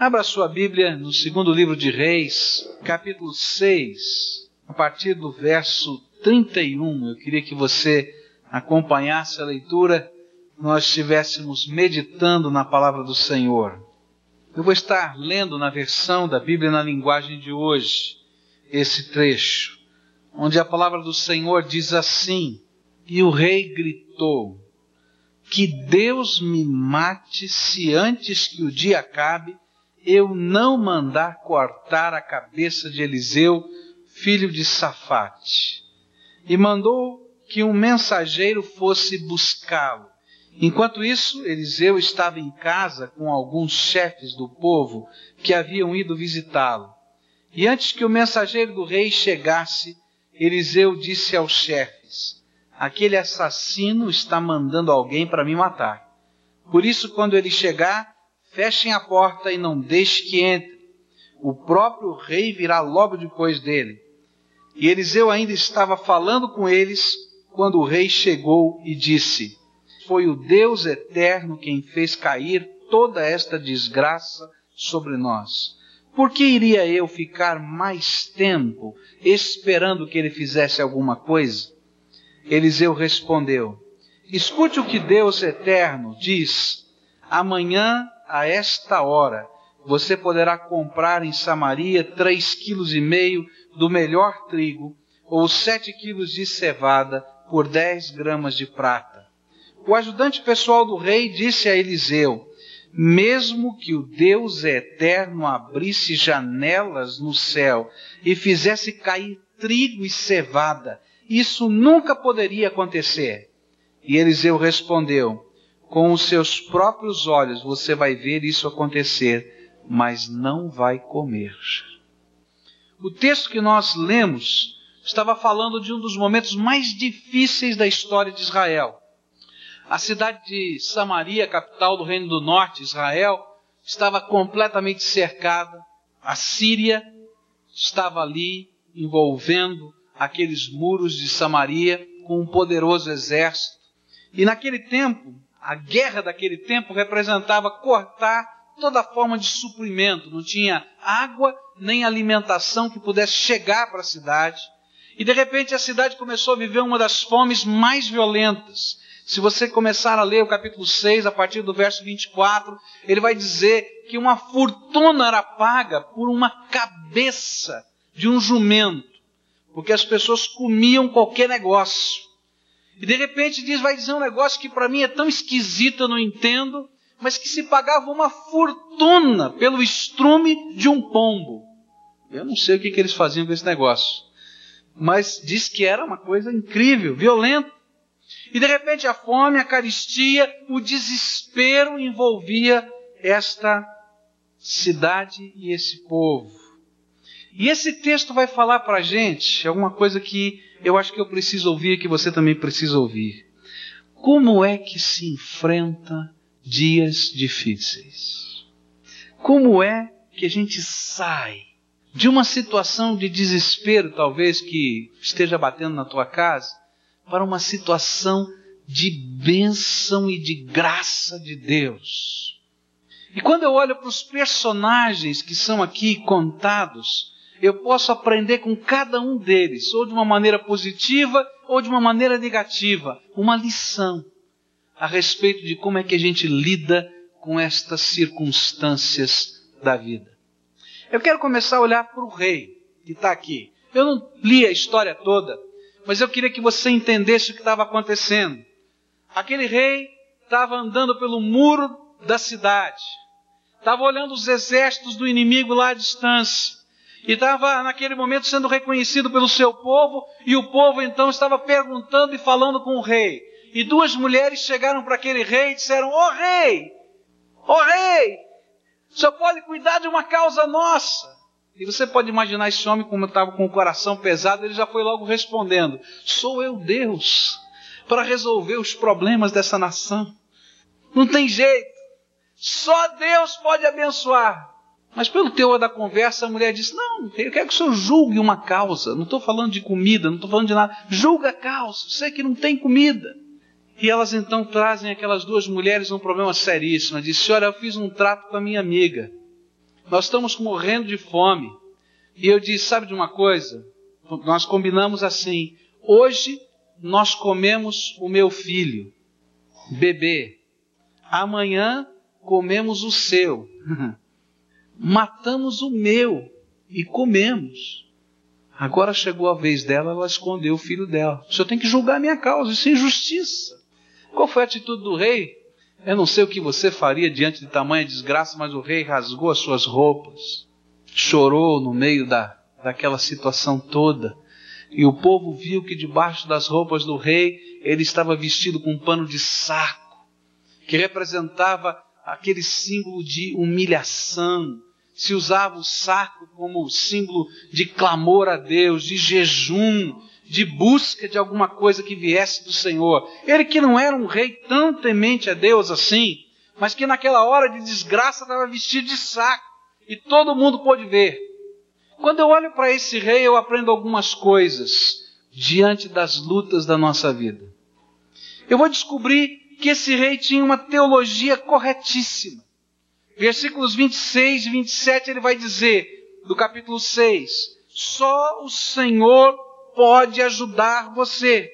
Abra sua Bíblia no segundo livro de Reis, capítulo 6, a partir do verso 31. Eu queria que você acompanhasse a leitura, nós estivéssemos meditando na palavra do Senhor. Eu vou estar lendo na versão da Bíblia na linguagem de hoje esse trecho, onde a palavra do Senhor diz assim: E o rei gritou: Que Deus me mate se antes que o dia acabe eu não mandar cortar a cabeça de Eliseu, filho de Safate. E mandou que um mensageiro fosse buscá-lo. Enquanto isso, Eliseu estava em casa com alguns chefes do povo que haviam ido visitá-lo. E antes que o mensageiro do rei chegasse, Eliseu disse aos chefes: Aquele assassino está mandando alguém para me matar. Por isso, quando ele chegar, fechem a porta e não deixe que entre. O próprio rei virá logo depois dele. E Eliseu ainda estava falando com eles quando o rei chegou e disse: Foi o Deus eterno quem fez cair toda esta desgraça sobre nós. Por que iria eu ficar mais tempo esperando que ele fizesse alguma coisa? Eliseu respondeu: Escute o que Deus eterno diz. Amanhã a esta hora você poderá comprar em Samaria três quilos e meio do melhor trigo ou sete quilos de cevada por dez gramas de prata. O ajudante pessoal do rei disse a Eliseu: mesmo que o Deus eterno abrisse janelas no céu e fizesse cair trigo e cevada, isso nunca poderia acontecer. E Eliseu respondeu: com os seus próprios olhos você vai ver isso acontecer, mas não vai comer. O texto que nós lemos estava falando de um dos momentos mais difíceis da história de Israel. A cidade de Samaria, capital do Reino do Norte, Israel, estava completamente cercada. A Síria estava ali envolvendo aqueles muros de Samaria com um poderoso exército. E naquele tempo, a guerra daquele tempo representava cortar toda forma de suprimento, não tinha água nem alimentação que pudesse chegar para a cidade. E de repente a cidade começou a viver uma das fomes mais violentas. Se você começar a ler o capítulo 6, a partir do verso 24, ele vai dizer que uma fortuna era paga por uma cabeça de um jumento, porque as pessoas comiam qualquer negócio. E de repente diz, vai dizer um negócio que para mim é tão esquisito, eu não entendo, mas que se pagava uma fortuna pelo estrume de um pombo. Eu não sei o que, que eles faziam com esse negócio. Mas diz que era uma coisa incrível, violenta. E de repente a fome, a caristia, o desespero envolvia esta cidade e esse povo. E esse texto vai falar para a gente alguma coisa que eu acho que eu preciso ouvir e que você também precisa ouvir. Como é que se enfrenta dias difíceis? Como é que a gente sai de uma situação de desespero, talvez, que esteja batendo na tua casa, para uma situação de bênção e de graça de Deus? E quando eu olho para os personagens que são aqui contados, eu posso aprender com cada um deles, ou de uma maneira positiva ou de uma maneira negativa, uma lição a respeito de como é que a gente lida com estas circunstâncias da vida. Eu quero começar a olhar para o rei que está aqui. Eu não li a história toda, mas eu queria que você entendesse o que estava acontecendo. Aquele rei estava andando pelo muro da cidade, estava olhando os exércitos do inimigo lá à distância e estava naquele momento sendo reconhecido pelo seu povo, e o povo então estava perguntando e falando com o rei. E duas mulheres chegaram para aquele rei e disseram: Ô oh, rei, ô oh, rei, senhor pode cuidar de uma causa nossa. E você pode imaginar esse homem, como estava com o coração pesado, ele já foi logo respondendo: Sou eu Deus para resolver os problemas dessa nação. Não tem jeito, só Deus pode abençoar. Mas pelo teor da conversa, a mulher disse: Não, eu quero que o senhor julgue uma causa. Não estou falando de comida, não estou falando de nada. Julga a causa. Sei que não tem comida. E elas então trazem aquelas duas mulheres um problema seríssimo. Diz: Senhora, eu fiz um trato com a minha amiga. nós estamos morrendo de fome. E eu disse: Sabe de uma coisa? Nós combinamos assim: hoje nós comemos o meu filho, bebê. Amanhã comemos o seu. Matamos o meu e comemos. Agora chegou a vez dela, ela escondeu o filho dela. O senhor tem que julgar a minha causa, isso é injustiça. Qual foi a atitude do rei? Eu não sei o que você faria diante de tamanha desgraça, mas o rei rasgou as suas roupas, chorou no meio da, daquela situação toda. E o povo viu que debaixo das roupas do rei ele estava vestido com um pano de saco, que representava aquele símbolo de humilhação. Se usava o saco como símbolo de clamor a Deus, de jejum, de busca de alguma coisa que viesse do Senhor. Ele que não era um rei tão temente a Deus assim, mas que naquela hora de desgraça estava vestido de saco e todo mundo pôde ver. Quando eu olho para esse rei, eu aprendo algumas coisas diante das lutas da nossa vida. Eu vou descobrir que esse rei tinha uma teologia corretíssima. Versículos 26 e 27 ele vai dizer, do capítulo 6, só o Senhor pode ajudar você.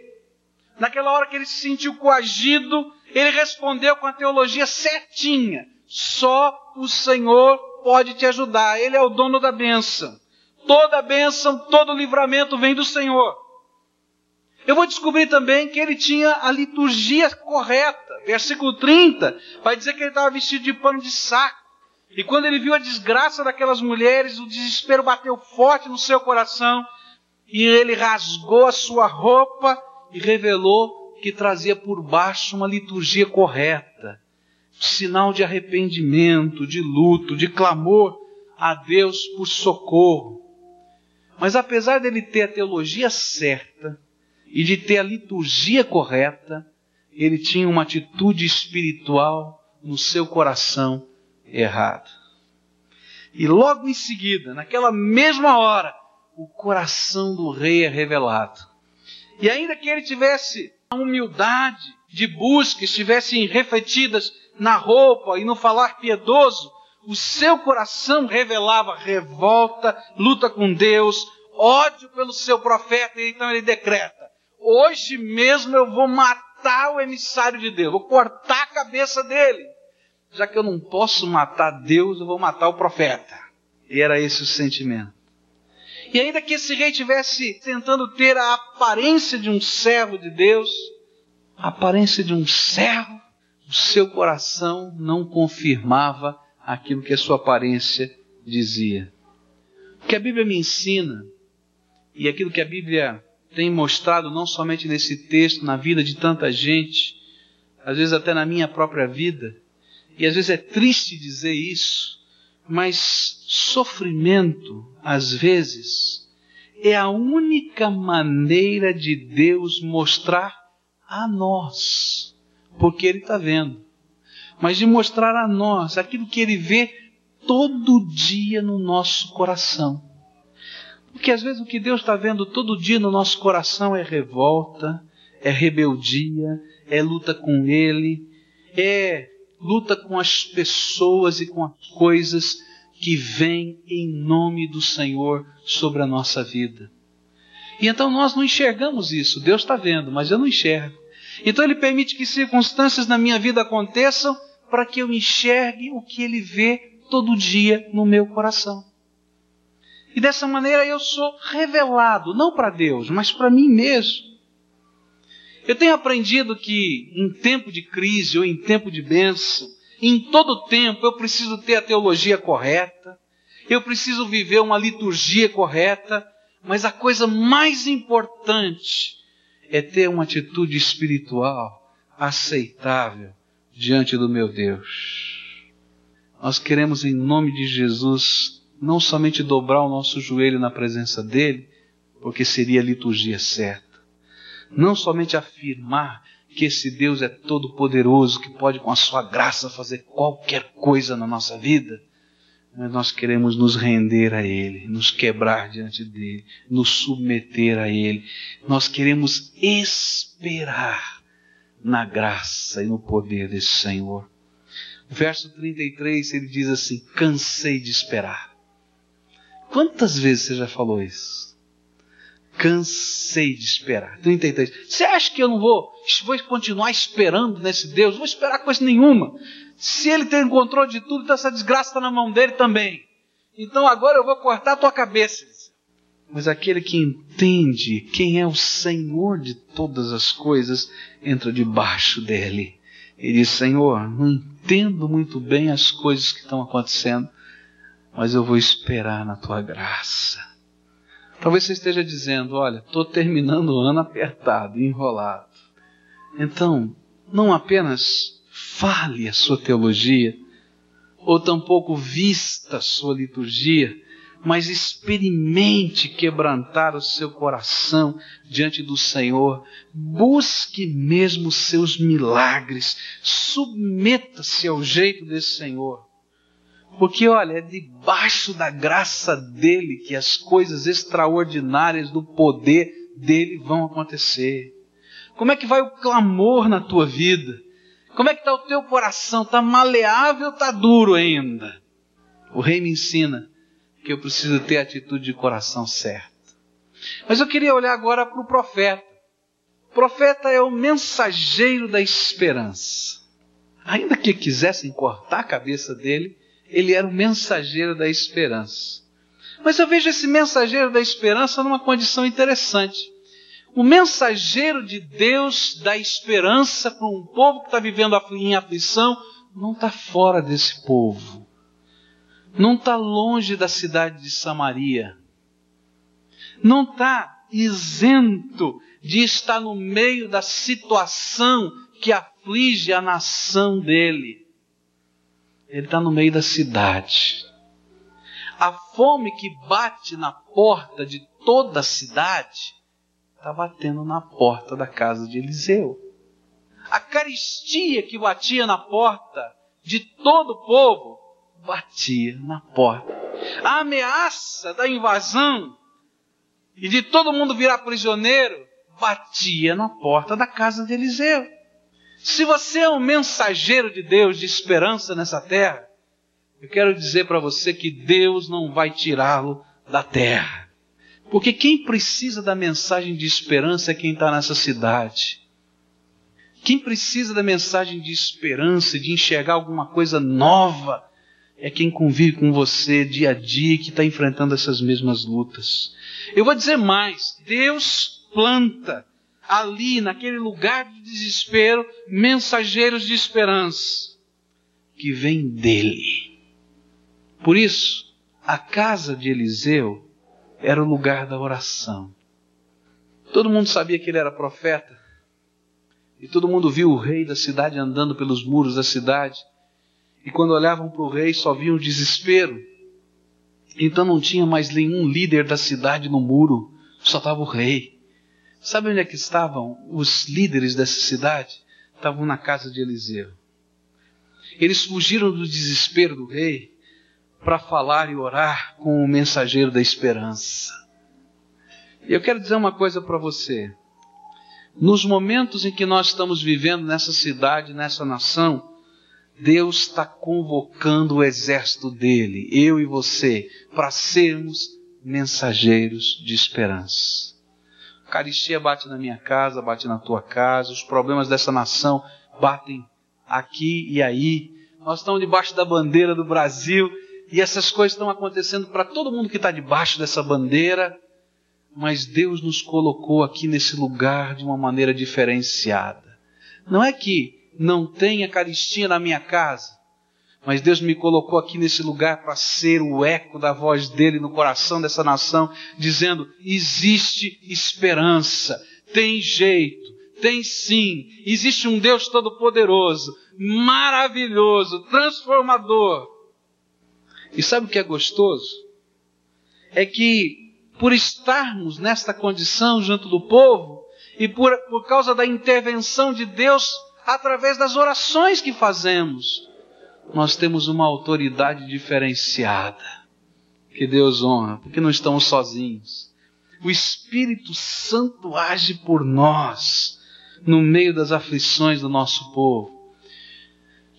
Naquela hora que ele se sentiu coagido, ele respondeu com a teologia certinha: só o Senhor pode te ajudar, Ele é o dono da bênção. Toda bênção, todo livramento vem do Senhor. Eu vou descobrir também que ele tinha a liturgia correta. Versículo 30 vai dizer que ele estava vestido de pano de saco. E quando ele viu a desgraça daquelas mulheres, o desespero bateu forte no seu coração e ele rasgou a sua roupa e revelou que trazia por baixo uma liturgia correta, sinal de arrependimento, de luto, de clamor a Deus por socorro. Mas apesar dele ter a teologia certa e de ter a liturgia correta, ele tinha uma atitude espiritual no seu coração errada. E logo em seguida, naquela mesma hora, o coração do rei é revelado. E ainda que ele tivesse a humildade de busca, estivessem refletidas na roupa e no falar piedoso, o seu coração revelava revolta, luta com Deus, ódio pelo seu profeta, e então ele decreta: hoje mesmo eu vou matar o emissário de Deus, vou cortar a cabeça dele. Já que eu não posso matar Deus, eu vou matar o profeta. E era esse o sentimento. E ainda que esse rei tivesse tentando ter a aparência de um servo de Deus, a aparência de um servo, o seu coração não confirmava aquilo que a sua aparência dizia. O que a Bíblia me ensina, e aquilo que a Bíblia tem mostrado não somente nesse texto, na vida de tanta gente, às vezes até na minha própria vida, e às vezes é triste dizer isso, mas sofrimento, às vezes, é a única maneira de Deus mostrar a nós, porque Ele está vendo, mas de mostrar a nós aquilo que Ele vê todo dia no nosso coração. Porque às vezes o que Deus está vendo todo dia no nosso coração é revolta, é rebeldia, é luta com Ele, é luta com as pessoas e com as coisas que vêm em nome do Senhor sobre a nossa vida. E então nós não enxergamos isso. Deus está vendo, mas eu não enxergo. Então Ele permite que circunstâncias na minha vida aconteçam para que eu enxergue o que Ele vê todo dia no meu coração. E dessa maneira eu sou revelado, não para Deus, mas para mim mesmo. Eu tenho aprendido que em tempo de crise ou em tempo de bênção, em todo tempo eu preciso ter a teologia correta, eu preciso viver uma liturgia correta, mas a coisa mais importante é ter uma atitude espiritual aceitável diante do meu Deus. Nós queremos, em nome de Jesus, não somente dobrar o nosso joelho na presença dEle, porque seria a liturgia certa, não somente afirmar que esse Deus é todo poderoso, que pode com a sua graça fazer qualquer coisa na nossa vida, mas nós queremos nos render a Ele, nos quebrar diante dele, nos submeter a Ele. Nós queremos esperar na graça e no poder desse Senhor. Verso 33, ele diz assim: Cansei de esperar. Quantas vezes você já falou isso? Cansei de esperar. 33. Você acha que eu não vou, vou continuar esperando nesse Deus? Vou esperar coisa nenhuma. Se ele tem controle de tudo, então essa desgraça está na mão dele também. Então agora eu vou cortar a tua cabeça. Mas aquele que entende quem é o Senhor de todas as coisas entra debaixo dele. E diz: Senhor, não entendo muito bem as coisas que estão acontecendo, mas eu vou esperar na tua graça. Talvez você esteja dizendo: Olha, estou terminando o ano apertado, enrolado. Então, não apenas fale a sua teologia, ou tampouco vista a sua liturgia, mas experimente quebrantar o seu coração diante do Senhor, busque mesmo seus milagres, submeta-se ao jeito desse Senhor. Porque, olha, é debaixo da graça dele que as coisas extraordinárias do poder dele vão acontecer. Como é que vai o clamor na tua vida? Como é que está o teu coração? Está maleável ou está duro ainda? O rei me ensina que eu preciso ter a atitude de coração certa. Mas eu queria olhar agora para o profeta. O profeta é o mensageiro da esperança. Ainda que quisessem cortar a cabeça dele, ele era o mensageiro da esperança. Mas eu vejo esse mensageiro da esperança numa condição interessante. O mensageiro de Deus da esperança para um povo que está vivendo em aflição não está fora desse povo não está longe da cidade de Samaria, não está isento de estar no meio da situação que aflige a nação dele. Ele está no meio da cidade. A fome que bate na porta de toda a cidade está batendo na porta da casa de Eliseu. A caristia que batia na porta de todo o povo batia na porta. A ameaça da invasão e de todo mundo virar prisioneiro batia na porta da casa de Eliseu. Se você é um mensageiro de Deus de esperança nessa terra, eu quero dizer para você que Deus não vai tirá-lo da terra. Porque quem precisa da mensagem de esperança é quem está nessa cidade. Quem precisa da mensagem de esperança, de enxergar alguma coisa nova, é quem convive com você dia a dia que está enfrentando essas mesmas lutas. Eu vou dizer mais: Deus planta ali, naquele lugar de desespero, mensageiros de esperança que vêm dele. Por isso, a casa de Eliseu era o lugar da oração. Todo mundo sabia que ele era profeta. E todo mundo viu o rei da cidade andando pelos muros da cidade e quando olhavam para o rei só viam desespero. Então não tinha mais nenhum líder da cidade no muro, só estava o rei. Sabe onde é que estavam os líderes dessa cidade? Estavam na casa de Eliseu. Eles fugiram do desespero do rei para falar e orar com o mensageiro da esperança. E eu quero dizer uma coisa para você. Nos momentos em que nós estamos vivendo nessa cidade, nessa nação, Deus está convocando o exército dele, eu e você, para sermos mensageiros de esperança. A caristia bate na minha casa, bate na tua casa, os problemas dessa nação batem aqui e aí. Nós estamos debaixo da bandeira do Brasil e essas coisas estão acontecendo para todo mundo que está debaixo dessa bandeira, mas Deus nos colocou aqui nesse lugar de uma maneira diferenciada. Não é que não tem caristia na minha casa. Mas Deus me colocou aqui nesse lugar para ser o eco da voz dele no coração dessa nação, dizendo: existe esperança, tem jeito, tem sim, existe um Deus todo-poderoso, maravilhoso, transformador. E sabe o que é gostoso? É que, por estarmos nesta condição junto do povo, e por, por causa da intervenção de Deus através das orações que fazemos, nós temos uma autoridade diferenciada. Que Deus honra, porque não estamos sozinhos. O Espírito Santo age por nós no meio das aflições do nosso povo.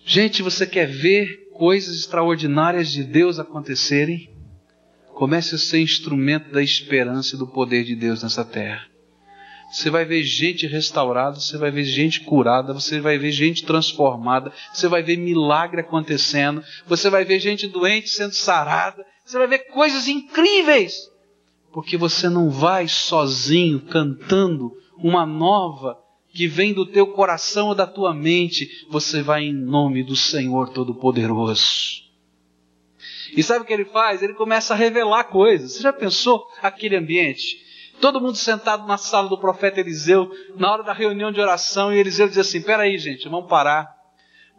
Gente, você quer ver coisas extraordinárias de Deus acontecerem? Comece a ser instrumento da esperança e do poder de Deus nessa terra. Você vai ver gente restaurada, você vai ver gente curada, você vai ver gente transformada, você vai ver milagre acontecendo, você vai ver gente doente sendo sarada, você vai ver coisas incríveis. Porque você não vai sozinho cantando uma nova que vem do teu coração ou da tua mente, você vai em nome do Senhor Todo-Poderoso. E sabe o que ele faz? Ele começa a revelar coisas. Você já pensou aquele ambiente? Todo mundo sentado na sala do profeta Eliseu, na hora da reunião de oração, e Eliseu diz assim: Peraí, gente, vamos parar.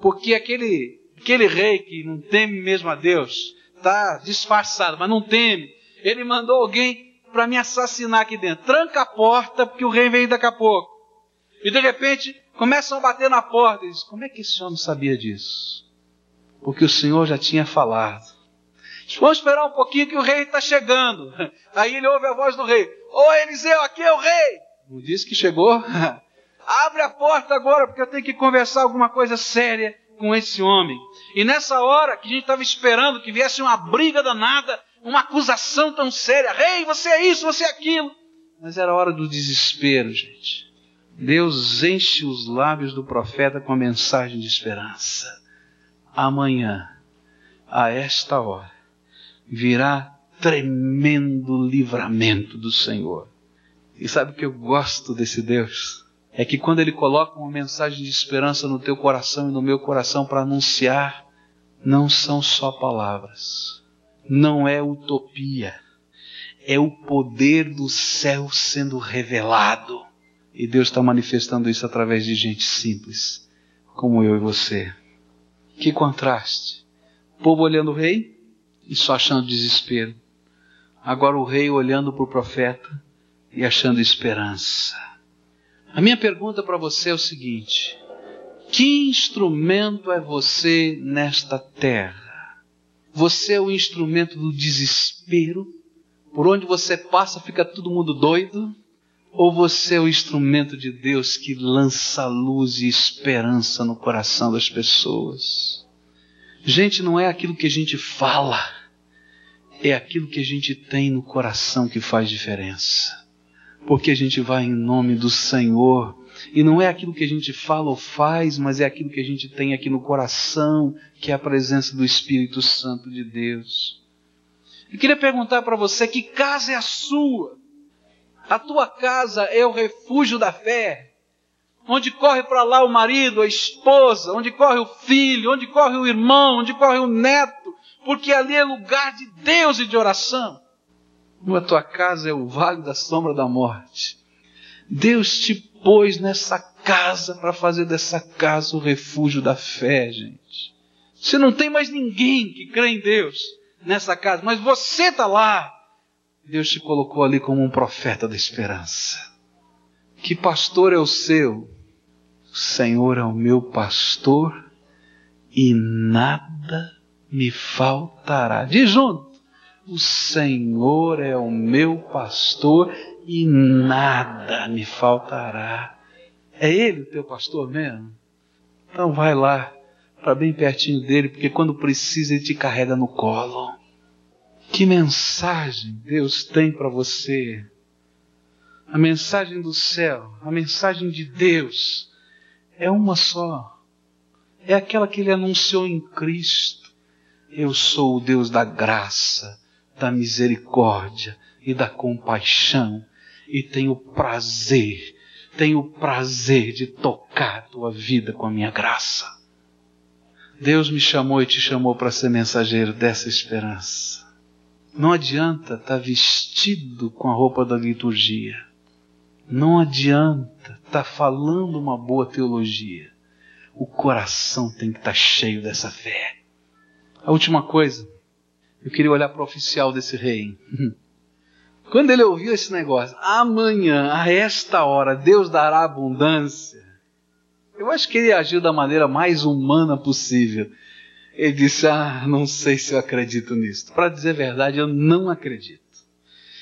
Porque aquele, aquele rei que não teme mesmo a Deus, está disfarçado, mas não teme. Ele mandou alguém para me assassinar aqui dentro. Tranca a porta, porque o rei vem daqui a pouco. E de repente começam a bater na porta. E diz: Como é que esse homem sabia disso? Porque o Senhor já tinha falado. Vamos esperar um pouquinho que o rei está chegando. Aí ele ouve a voz do rei: Ô Eliseu, aqui é o rei. Não disse que chegou? Abre a porta agora, porque eu tenho que conversar alguma coisa séria com esse homem. E nessa hora que a gente estava esperando que viesse uma briga danada, uma acusação tão séria: Rei, você é isso, você é aquilo. Mas era hora do desespero, gente. Deus enche os lábios do profeta com a mensagem de esperança. Amanhã, a esta hora, virá tremendo livramento do Senhor. E sabe o que eu gosto desse Deus? É que quando Ele coloca uma mensagem de esperança no teu coração e no meu coração para anunciar, não são só palavras, não é utopia, é o poder do céu sendo revelado. E Deus está manifestando isso através de gente simples, como eu e você. Que contraste! Povo olhando o rei, e só achando desespero. Agora o rei olhando para o profeta e achando esperança. A minha pergunta para você é o seguinte: que instrumento é você nesta terra? Você é o instrumento do desespero? Por onde você passa fica todo mundo doido? Ou você é o instrumento de Deus que lança luz e esperança no coração das pessoas? Gente, não é aquilo que a gente fala, é aquilo que a gente tem no coração que faz diferença. Porque a gente vai em nome do Senhor. E não é aquilo que a gente fala ou faz, mas é aquilo que a gente tem aqui no coração, que é a presença do Espírito Santo de Deus. Eu queria perguntar para você: que casa é a sua? A tua casa é o refúgio da fé? onde corre para lá o marido, a esposa, onde corre o filho, onde corre o irmão, onde corre o neto, porque ali é lugar de Deus e de oração. A tua casa é o vale da sombra da morte. Deus te pôs nessa casa para fazer dessa casa o refúgio da fé, gente. Você não tem mais ninguém que crê em Deus nessa casa, mas você está lá. Deus te colocou ali como um profeta da esperança. Que pastor é o seu? O Senhor é o meu pastor e nada me faltará. Diz junto. O Senhor é o meu pastor e nada me faltará. É Ele o teu pastor mesmo? Então vai lá, para bem pertinho dele, porque quando precisa ele te carrega no colo. Que mensagem Deus tem para você? A mensagem do céu, a mensagem de Deus é uma só. É aquela que ele anunciou em Cristo. Eu sou o Deus da graça, da misericórdia e da compaixão, e tenho prazer, tenho prazer de tocar a tua vida com a minha graça. Deus me chamou e te chamou para ser mensageiro dessa esperança. Não adianta estar tá vestido com a roupa da liturgia. Não adianta estar tá falando uma boa teologia. O coração tem que estar tá cheio dessa fé. A última coisa, eu queria olhar para o oficial desse rei. Quando ele ouviu esse negócio, amanhã, a esta hora, Deus dará abundância. Eu acho que ele agiu da maneira mais humana possível. Ele disse: Ah, não sei se eu acredito nisso. Para dizer a verdade, eu não acredito.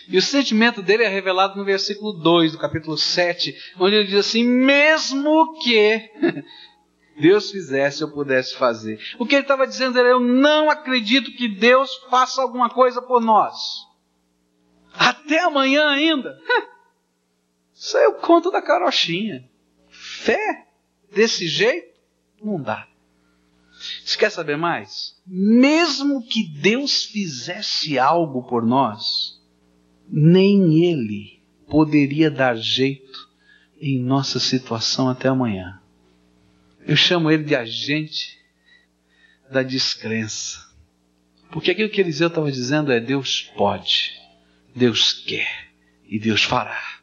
E o sentimento dele é revelado no versículo 2 do capítulo 7, onde ele diz assim: mesmo que Deus fizesse, eu pudesse fazer. O que ele estava dizendo era: eu não acredito que Deus faça alguma coisa por nós. Até amanhã ainda. Isso é o conto da carochinha. Fé desse jeito não dá. Você quer saber mais? Mesmo que Deus fizesse algo por nós, nem Ele poderia dar jeito em nossa situação até amanhã. Eu chamo ele de agente da descrença. Porque aquilo que Eliseu estava dizendo é: Deus pode, Deus quer e Deus fará.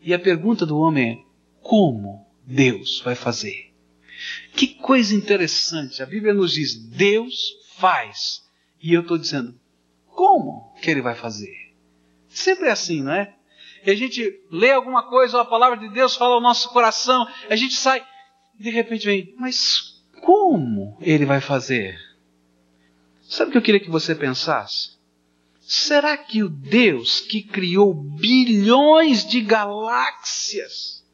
E a pergunta do homem é: como Deus vai fazer? Que coisa interessante. A Bíblia nos diz: Deus faz. E eu estou dizendo: como que ele vai fazer? Sempre é assim, não é? E a gente lê alguma coisa, a palavra de Deus fala ao nosso coração, a gente sai, de repente vem, mas como ele vai fazer? Sabe o que eu queria que você pensasse? Será que o Deus que criou bilhões de galáxias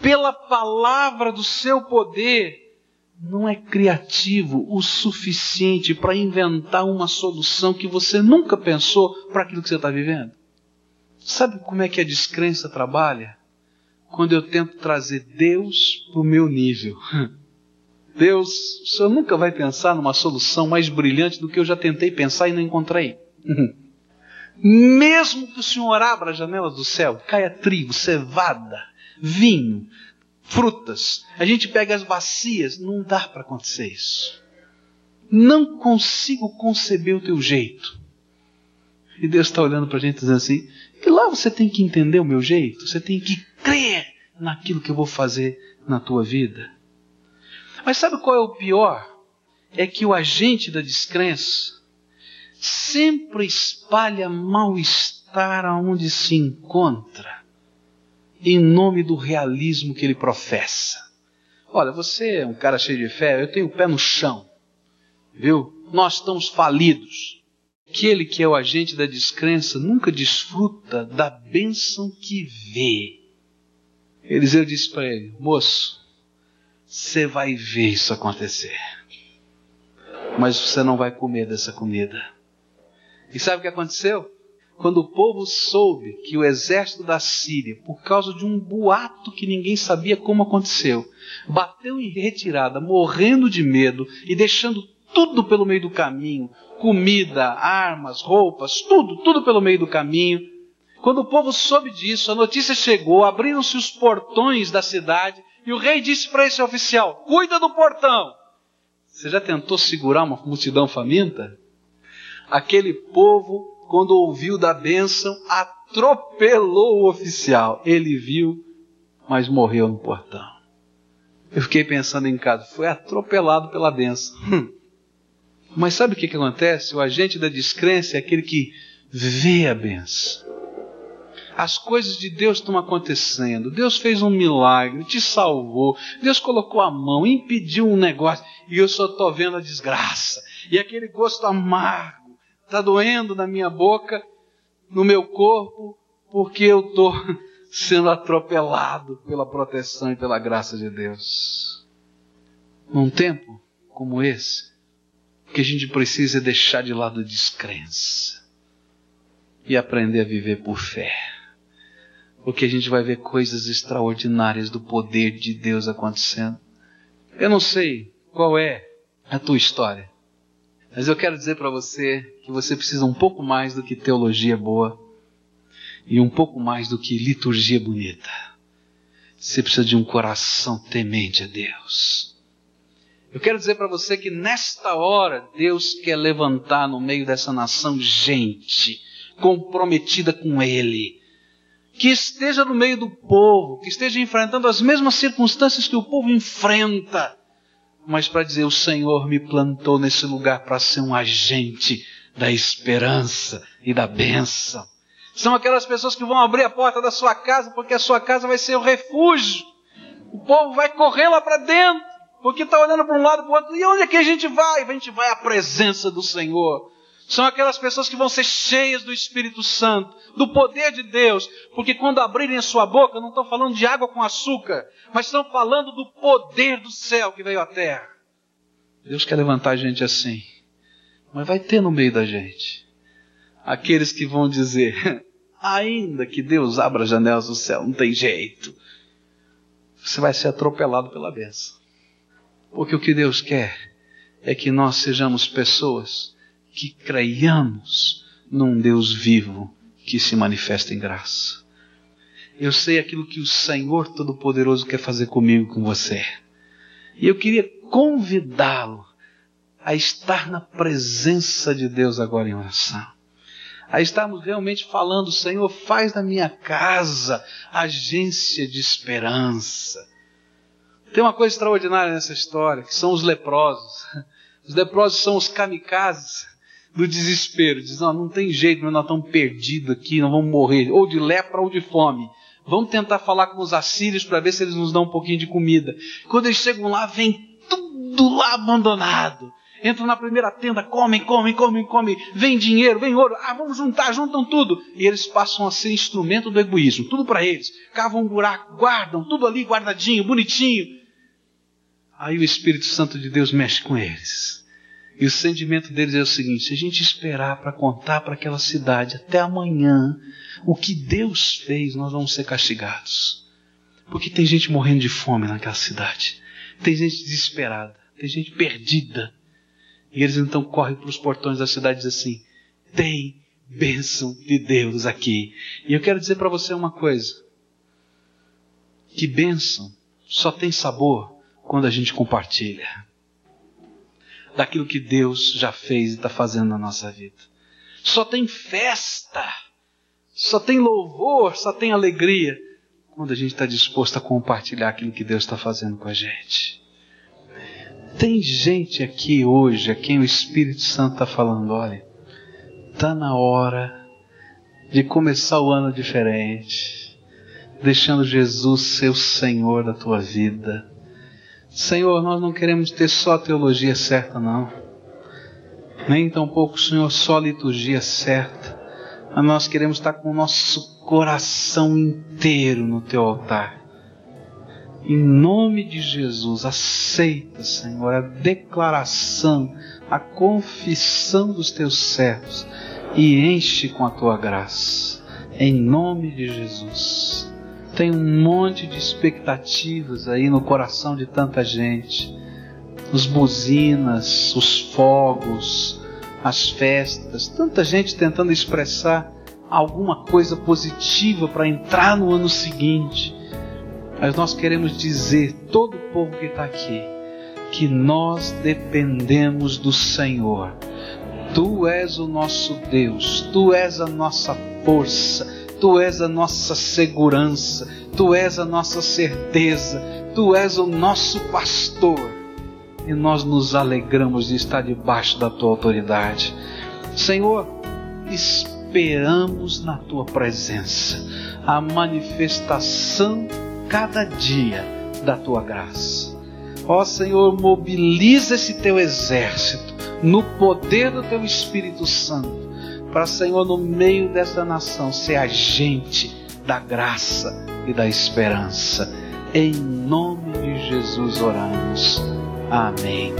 pela palavra do seu poder não é criativo o suficiente para inventar uma solução que você nunca pensou para aquilo que você está vivendo? Sabe como é que a descrença trabalha? Quando eu tento trazer Deus para o meu nível. Deus, o senhor nunca vai pensar numa solução mais brilhante do que eu já tentei pensar e não encontrei. Mesmo que o senhor abra a janela do céu, caia trigo, cevada, vinho, frutas, a gente pega as bacias, não dá para acontecer isso. Não consigo conceber o teu jeito. E Deus está olhando para a gente dizendo assim: e lá você tem que entender o meu jeito, você tem que crer naquilo que eu vou fazer na tua vida. Mas sabe qual é o pior? É que o agente da descrença sempre espalha mal-estar aonde se encontra, em nome do realismo que ele professa. Olha, você é um cara cheio de fé, eu tenho o pé no chão, viu? Nós estamos falidos. Aquele que é o agente da descrença nunca desfruta da bênção que vê Eliseu disse para ele: Moço, você vai ver isso acontecer, mas você não vai comer dessa comida. E sabe o que aconteceu? Quando o povo soube que o exército da Síria, por causa de um boato que ninguém sabia como aconteceu, bateu em retirada, morrendo de medo e deixando tudo pelo meio do caminho comida, armas, roupas, tudo, tudo pelo meio do caminho quando o povo soube disso, a notícia chegou, abriram-se os portões da cidade e o rei disse para esse oficial: Cuida do portão. Você já tentou segurar uma multidão faminta? Aquele povo, quando ouviu da bênção, atropelou o oficial. Ele viu, mas morreu no portão. Eu fiquei pensando em casa, foi atropelado pela bênção. Hum. Mas sabe o que, que acontece? O agente da descrença é aquele que vê a bênção as coisas de Deus estão acontecendo. Deus fez um milagre, te salvou. Deus colocou a mão, impediu um negócio e eu só estou vendo a desgraça. E aquele gosto amargo está doendo na minha boca, no meu corpo, porque eu estou sendo atropelado pela proteção e pela graça de Deus. Num tempo como esse, o que a gente precisa é deixar de lado a descrença e aprender a viver por fé porque a gente vai ver coisas extraordinárias do poder de Deus acontecendo. Eu não sei qual é a tua história, mas eu quero dizer para você que você precisa um pouco mais do que teologia boa e um pouco mais do que liturgia bonita. Você precisa de um coração temente a Deus. Eu quero dizer para você que nesta hora Deus quer levantar no meio dessa nação gente comprometida com Ele que esteja no meio do povo, que esteja enfrentando as mesmas circunstâncias que o povo enfrenta, mas para dizer: o Senhor me plantou nesse lugar para ser um agente da esperança e da bênção. São aquelas pessoas que vão abrir a porta da sua casa porque a sua casa vai ser o refúgio. O povo vai correr lá para dentro porque está olhando para um lado e para o outro. E onde é que a gente vai? A gente vai à presença do Senhor. São aquelas pessoas que vão ser cheias do Espírito Santo, do poder de Deus, porque quando abrirem a sua boca, não estão falando de água com açúcar, mas estão falando do poder do céu que veio à terra. Deus quer levantar gente assim, mas vai ter no meio da gente aqueles que vão dizer: ainda que Deus abra as janelas do céu, não tem jeito. Você vai ser atropelado pela bênção. Porque o que Deus quer é que nós sejamos pessoas que creiamos num Deus vivo que se manifesta em graça. Eu sei aquilo que o Senhor Todo-Poderoso quer fazer comigo, com você. E eu queria convidá-lo a estar na presença de Deus agora em oração. A estarmos realmente falando, Senhor, faz da minha casa agência de esperança. Tem uma coisa extraordinária nessa história, que são os leprosos. Os leprosos são os kamikazes do desespero. Diz, não, não tem jeito, nós estamos perdidos aqui, nós vamos morrer, ou de lepra ou de fome. Vamos tentar falar com os assírios para ver se eles nos dão um pouquinho de comida. Quando eles chegam lá, vem tudo lá abandonado. Entram na primeira tenda, comem, comem, comem, comem, vem dinheiro, vem ouro, ah, vamos juntar, juntam tudo. E eles passam a ser instrumento do egoísmo, tudo para eles. Cavam um buraco, guardam, tudo ali guardadinho, bonitinho. Aí o Espírito Santo de Deus mexe com eles. E o sentimento deles é o seguinte: se a gente esperar para contar para aquela cidade até amanhã o que Deus fez, nós vamos ser castigados. Porque tem gente morrendo de fome naquela cidade, tem gente desesperada, tem gente perdida. E eles então correm para os portões da cidade e dizem assim: tem bênção de Deus aqui. E eu quero dizer para você uma coisa: que bênção só tem sabor quando a gente compartilha daquilo que Deus já fez e está fazendo na nossa vida. Só tem festa, só tem louvor, só tem alegria quando a gente está disposto a compartilhar aquilo que Deus está fazendo com a gente. Tem gente aqui hoje a quem o Espírito Santo está falando: olha, está na hora de começar o ano diferente, deixando Jesus ser o Senhor da tua vida Senhor, nós não queremos ter só teologia certa, não. Nem tampouco, Senhor, só liturgia certa. Mas nós queremos estar com o nosso coração inteiro no teu altar. Em nome de Jesus, aceita, Senhor, a declaração, a confissão dos teus servos e enche com a tua graça. Em nome de Jesus tem um monte de expectativas aí no coração de tanta gente. Os buzinas, os fogos, as festas, tanta gente tentando expressar alguma coisa positiva para entrar no ano seguinte. Mas nós queremos dizer, todo o povo que está aqui, que nós dependemos do Senhor. Tu és o nosso Deus, Tu és a nossa força, Tu és a nossa segurança, Tu és a nossa certeza, Tu és o nosso pastor. E nós nos alegramos de estar debaixo da Tua autoridade. Senhor, esperamos na Tua presença a manifestação cada dia da Tua graça. Ó Senhor, mobiliza esse Teu exército no poder do Teu Espírito Santo para, Senhor, no meio dessa nação, ser agente da graça e da esperança. Em nome de Jesus oramos. Amém.